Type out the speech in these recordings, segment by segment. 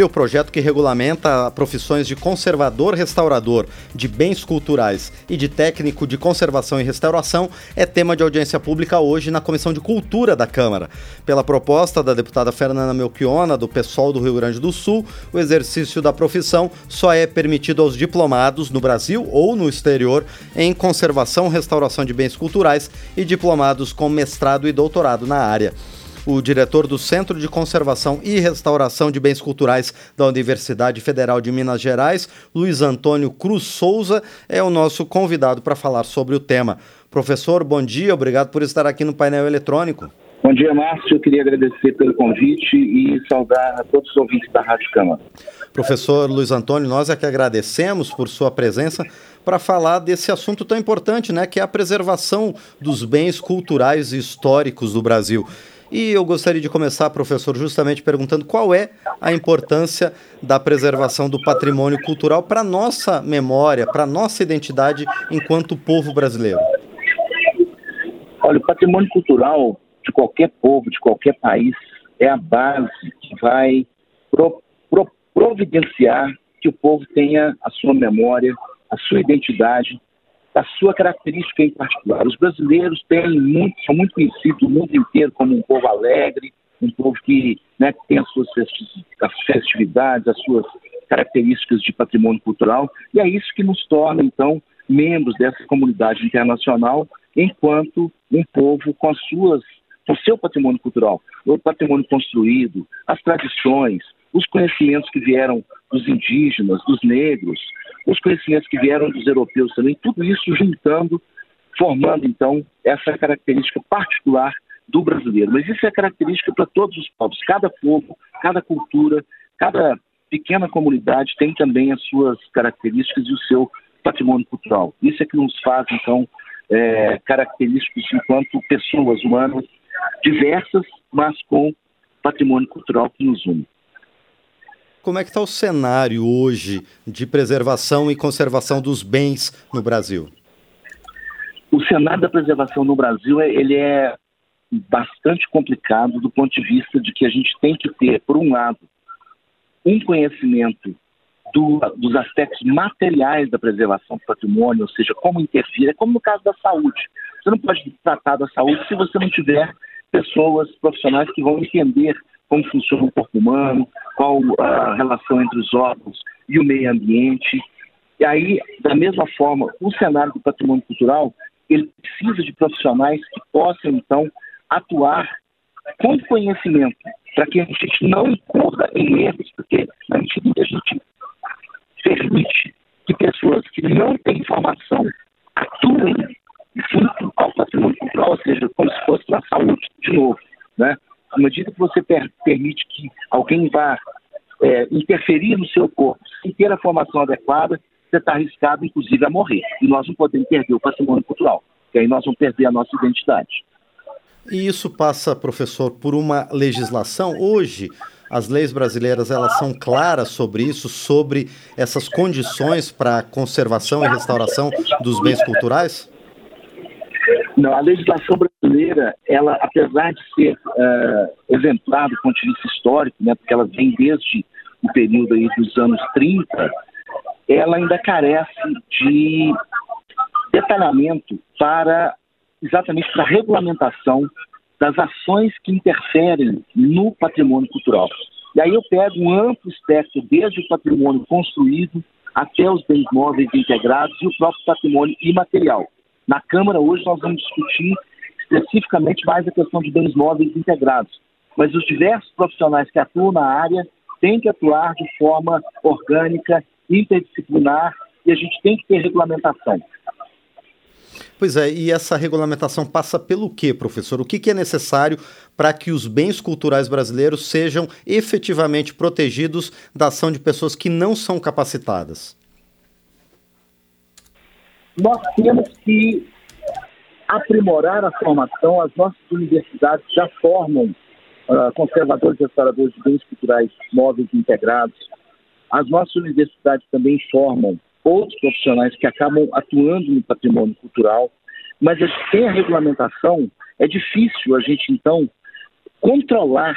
O projeto que regulamenta profissões de conservador restaurador de bens culturais e de técnico de conservação e restauração é tema de audiência pública hoje na Comissão de Cultura da Câmara. Pela proposta da deputada Fernanda Melchiona, do PSOL do Rio Grande do Sul, o exercício da profissão só é permitido aos diplomados no Brasil ou no exterior em conservação e restauração de bens culturais e diplomados com mestrado e doutorado na área. O diretor do Centro de Conservação e Restauração de Bens Culturais da Universidade Federal de Minas Gerais, Luiz Antônio Cruz Souza, é o nosso convidado para falar sobre o tema. Professor, bom dia, obrigado por estar aqui no painel eletrônico. Bom dia, Márcio. Eu queria agradecer pelo convite e saudar a todos os ouvintes da Rádio Câmara. Professor Luiz Antônio, nós é que agradecemos por sua presença para falar desse assunto tão importante, né, que é a preservação dos bens culturais e históricos do Brasil. E eu gostaria de começar, professor, justamente perguntando qual é a importância da preservação do patrimônio cultural para a nossa memória, para a nossa identidade enquanto povo brasileiro. Olha, o patrimônio cultural de qualquer povo, de qualquer país, é a base que vai pro, pro, providenciar que o povo tenha a sua memória, a sua identidade a sua característica em particular. Os brasileiros têm muito, são muito conhecidos no mundo inteiro como um povo alegre, um povo que né, tem as suas festividades, as suas características de patrimônio cultural, e é isso que nos torna, então, membros dessa comunidade internacional, enquanto um povo com as suas seu patrimônio cultural, o patrimônio construído, as tradições, os conhecimentos que vieram dos indígenas, dos negros, os conhecimentos que vieram dos europeus também, tudo isso juntando, formando então essa característica particular do brasileiro. Mas isso é característica para todos os povos. Cada povo, cada cultura, cada pequena comunidade tem também as suas características e o seu patrimônio cultural. Isso é que nos faz, então, é, característicos enquanto pessoas humanas diversas, mas com patrimônio cultural que nos une. Como é que está o cenário hoje de preservação e conservação dos bens no Brasil? O cenário da preservação no Brasil é, ele é bastante complicado do ponto de vista de que a gente tem que ter, por um lado, um conhecimento do, dos aspectos materiais da preservação do patrimônio, ou seja, como intervir, é como no caso da saúde. Você não pode tratar da saúde se você não tiver pessoas profissionais que vão entender como funciona o corpo humano, qual a relação entre os órgãos e o meio ambiente. E aí, da mesma forma, o cenário do patrimônio cultural, ele precisa de profissionais que possam, então, atuar com conhecimento, para que a gente não incorra em erros, porque medida que a gente permite que pessoas que não têm informação atuem junto ao patrimônio cultural, ou seja, como se fosse na saúde, de novo, né? à medida que você per permite que alguém vá é, interferir no seu corpo sem ter a formação adequada, você está arriscado, inclusive, a morrer. E nós não podemos perder o patrimônio cultural, que aí nós vamos perder a nossa identidade. E isso passa, professor, por uma legislação. Hoje, as leis brasileiras elas são claras sobre isso, sobre essas condições para a conservação e restauração dos bens culturais? Não, a legislação brasileira, ela, apesar de ser uh, exemplar do ponto de vista histórico, né, porque ela vem desde o período aí dos anos 30, ela ainda carece de detalhamento para exatamente para a regulamentação das ações que interferem no patrimônio cultural. E aí eu pego um amplo espectro, desde o patrimônio construído até os bens móveis integrados e o próprio patrimônio imaterial. Na Câmara, hoje, nós vamos discutir especificamente mais a questão de bens móveis integrados. Mas os diversos profissionais que atuam na área têm que atuar de forma orgânica, interdisciplinar, e a gente tem que ter regulamentação. Pois é, e essa regulamentação passa pelo quê, professor? O que, que é necessário para que os bens culturais brasileiros sejam efetivamente protegidos da ação de pessoas que não são capacitadas? Nós temos que aprimorar a formação. As nossas universidades já formam uh, conservadores e restauradores de bens culturais móveis integrados. As nossas universidades também formam outros profissionais que acabam atuando no patrimônio cultural, mas sem a regulamentação é difícil a gente então controlar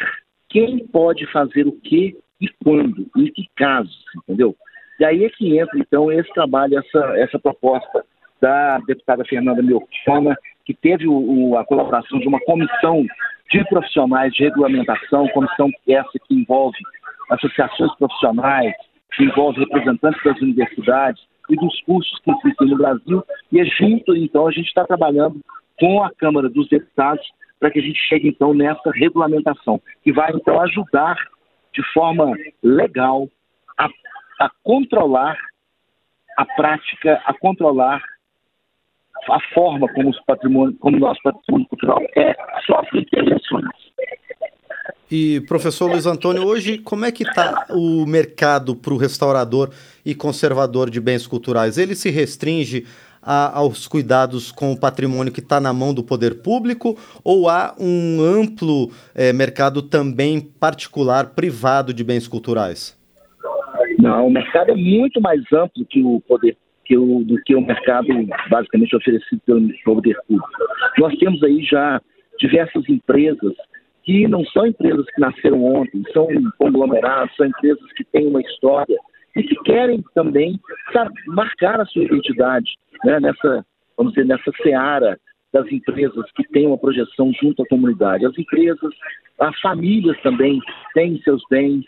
quem pode fazer o que e quando, em que casos, entendeu? E aí é que entra, então, esse trabalho, essa, essa proposta da deputada Fernanda Melchiona, que teve o, o, a colaboração de uma comissão de profissionais de regulamentação, comissão essa que envolve associações profissionais, que envolve representantes das universidades e dos cursos que existem no Brasil, e é junto, então, a gente está trabalhando com a Câmara dos Deputados para que a gente chegue, então, nessa regulamentação, que vai, então, ajudar de forma legal a, a controlar a prática, a controlar a forma como, os como nosso patrimônio cultural é sofre intervenções. E, professor Luiz Antônio, hoje como é que está o mercado para o restaurador e conservador de bens culturais? Ele se restringe a, aos cuidados com o patrimônio que está na mão do poder público ou há um amplo é, mercado também particular, privado de bens culturais? Não, o mercado é muito mais amplo que o poder que o, do que o mercado basicamente oferecido pelo poder público. Nós temos aí já diversas empresas que não são empresas que nasceram ontem, são conglomerados, são empresas que têm uma história e que querem também sabe, marcar a sua identidade né, nessa, vamos dizer, nessa seara das empresas que têm uma projeção junto à comunidade. As empresas, as famílias também têm seus bens,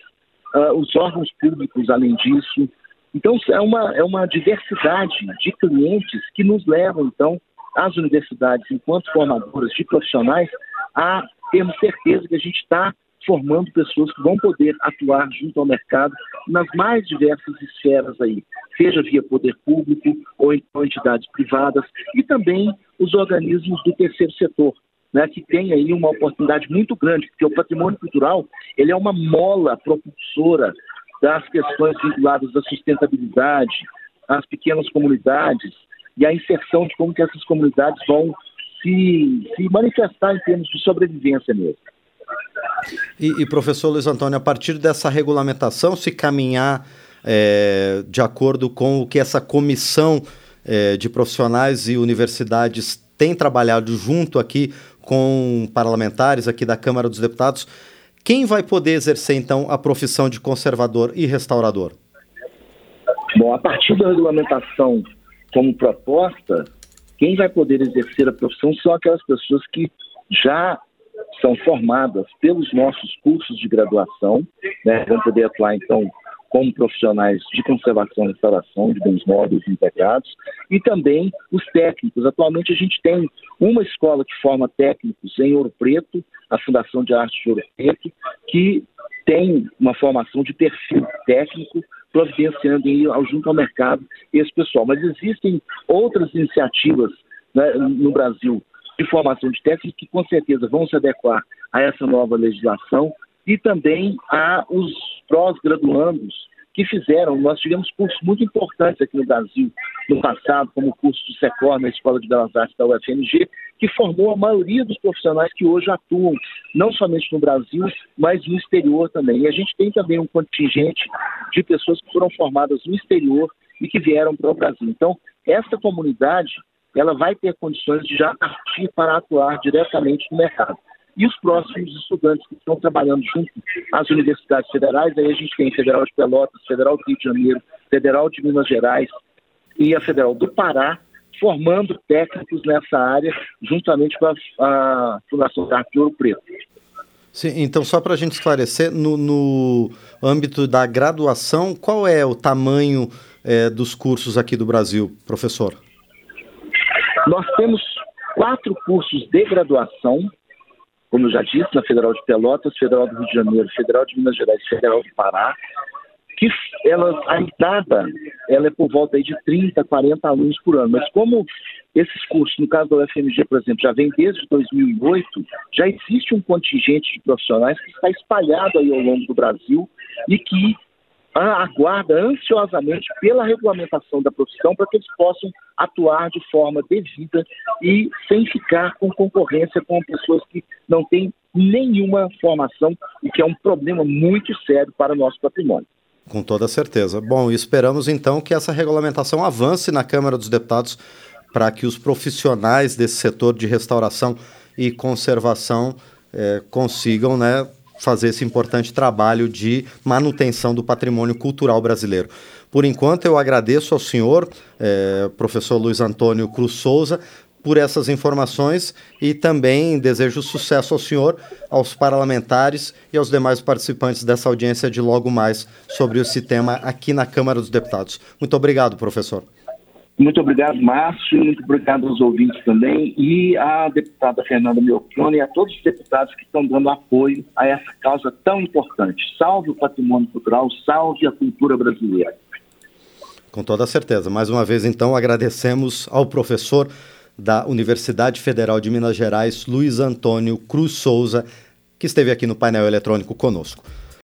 uh, os órgãos públicos, além disso. Então, é uma, é uma diversidade de clientes que nos levam, então, as universidades, enquanto formadoras de profissionais, a termos certeza que a gente está formando pessoas que vão poder atuar junto ao mercado nas mais diversas esferas aí, seja via poder público ou então entidades privadas e também os organismos do terceiro setor, né, que tem aí uma oportunidade muito grande, porque o patrimônio cultural ele é uma mola propulsora das questões vinculadas à sustentabilidade, às pequenas comunidades e à inserção de como que essas comunidades vão se, se manifestar em termos de sobrevivência mesmo. E, e, professor Luiz Antônio, a partir dessa regulamentação, se caminhar é, de acordo com o que essa comissão é, de profissionais e universidades tem trabalhado junto aqui com parlamentares aqui da Câmara dos Deputados, quem vai poder exercer então a profissão de conservador e restaurador? Bom, a partir da regulamentação como proposta, quem vai poder exercer a profissão são aquelas pessoas que já são formadas pelos nossos cursos de graduação, né, vão poder atuar, então, como profissionais de conservação e restauração de bens móveis integrados, e também os técnicos. Atualmente a gente tem uma escola que forma técnicos em Ouro Preto, a Fundação de Arte de Ouro Preto, que tem uma formação de perfil técnico, providenciando em, junto ao mercado esse pessoal. Mas existem outras iniciativas né, no Brasil de formação de técnicos que com certeza vão se adequar a essa nova legislação e também a os pós-graduandos que fizeram. Nós tivemos cursos muito importantes aqui no Brasil no passado, como o curso do SECOR na Escola de Belas Artes da UFMG, que formou a maioria dos profissionais que hoje atuam, não somente no Brasil, mas no exterior também. E a gente tem também um contingente de pessoas que foram formadas no exterior e que vieram para o Brasil. Então, essa comunidade ela vai ter condições de já partir para atuar diretamente no mercado. E os próximos estudantes que estão trabalhando junto às universidades federais, aí a gente tem Federal de Pelotas, Federal do Rio de Janeiro, Federal de Minas Gerais e a Federal do Pará, formando técnicos nessa área, juntamente com a, a Fundação da Arte Ouro Preto. Sim, então, só para a gente esclarecer, no, no, âmbito da graduação, qual é o tamanho é, dos cursos aqui do Brasil, professor? Nós temos quatro cursos de graduação, como já disse, na Federal de Pelotas, Federal do Rio de Janeiro, Federal de Minas Gerais, Federal do Pará, que ela, a entrada ela é por volta de 30, 40 alunos por ano. Mas como esses cursos, no caso da UFMG, por exemplo, já vem desde 2008, já existe um contingente de profissionais que está espalhado aí ao longo do Brasil e que aguarda ansiosamente pela regulamentação da profissão para que eles possam atuar de forma devida e sem ficar com concorrência com pessoas que não têm nenhuma formação, o que é um problema muito sério para o nosso patrimônio. Com toda certeza. Bom, esperamos então que essa regulamentação avance na Câmara dos Deputados para que os profissionais desse setor de restauração e conservação eh, consigam né, fazer esse importante trabalho de manutenção do patrimônio cultural brasileiro. Por enquanto, eu agradeço ao senhor, eh, professor Luiz Antônio Cruz Souza, por essas informações e também desejo sucesso ao senhor, aos parlamentares e aos demais participantes dessa audiência de logo mais sobre esse tema aqui na Câmara dos Deputados. Muito obrigado, professor. Muito obrigado, Márcio, muito obrigado aos ouvintes também e à deputada Fernanda Melchione e a todos os deputados que estão dando apoio a essa causa tão importante. Salve o patrimônio cultural, salve a cultura brasileira. Com toda certeza. Mais uma vez, então, agradecemos ao professor da Universidade Federal de Minas Gerais, Luiz Antônio Cruz Souza, que esteve aqui no painel eletrônico conosco.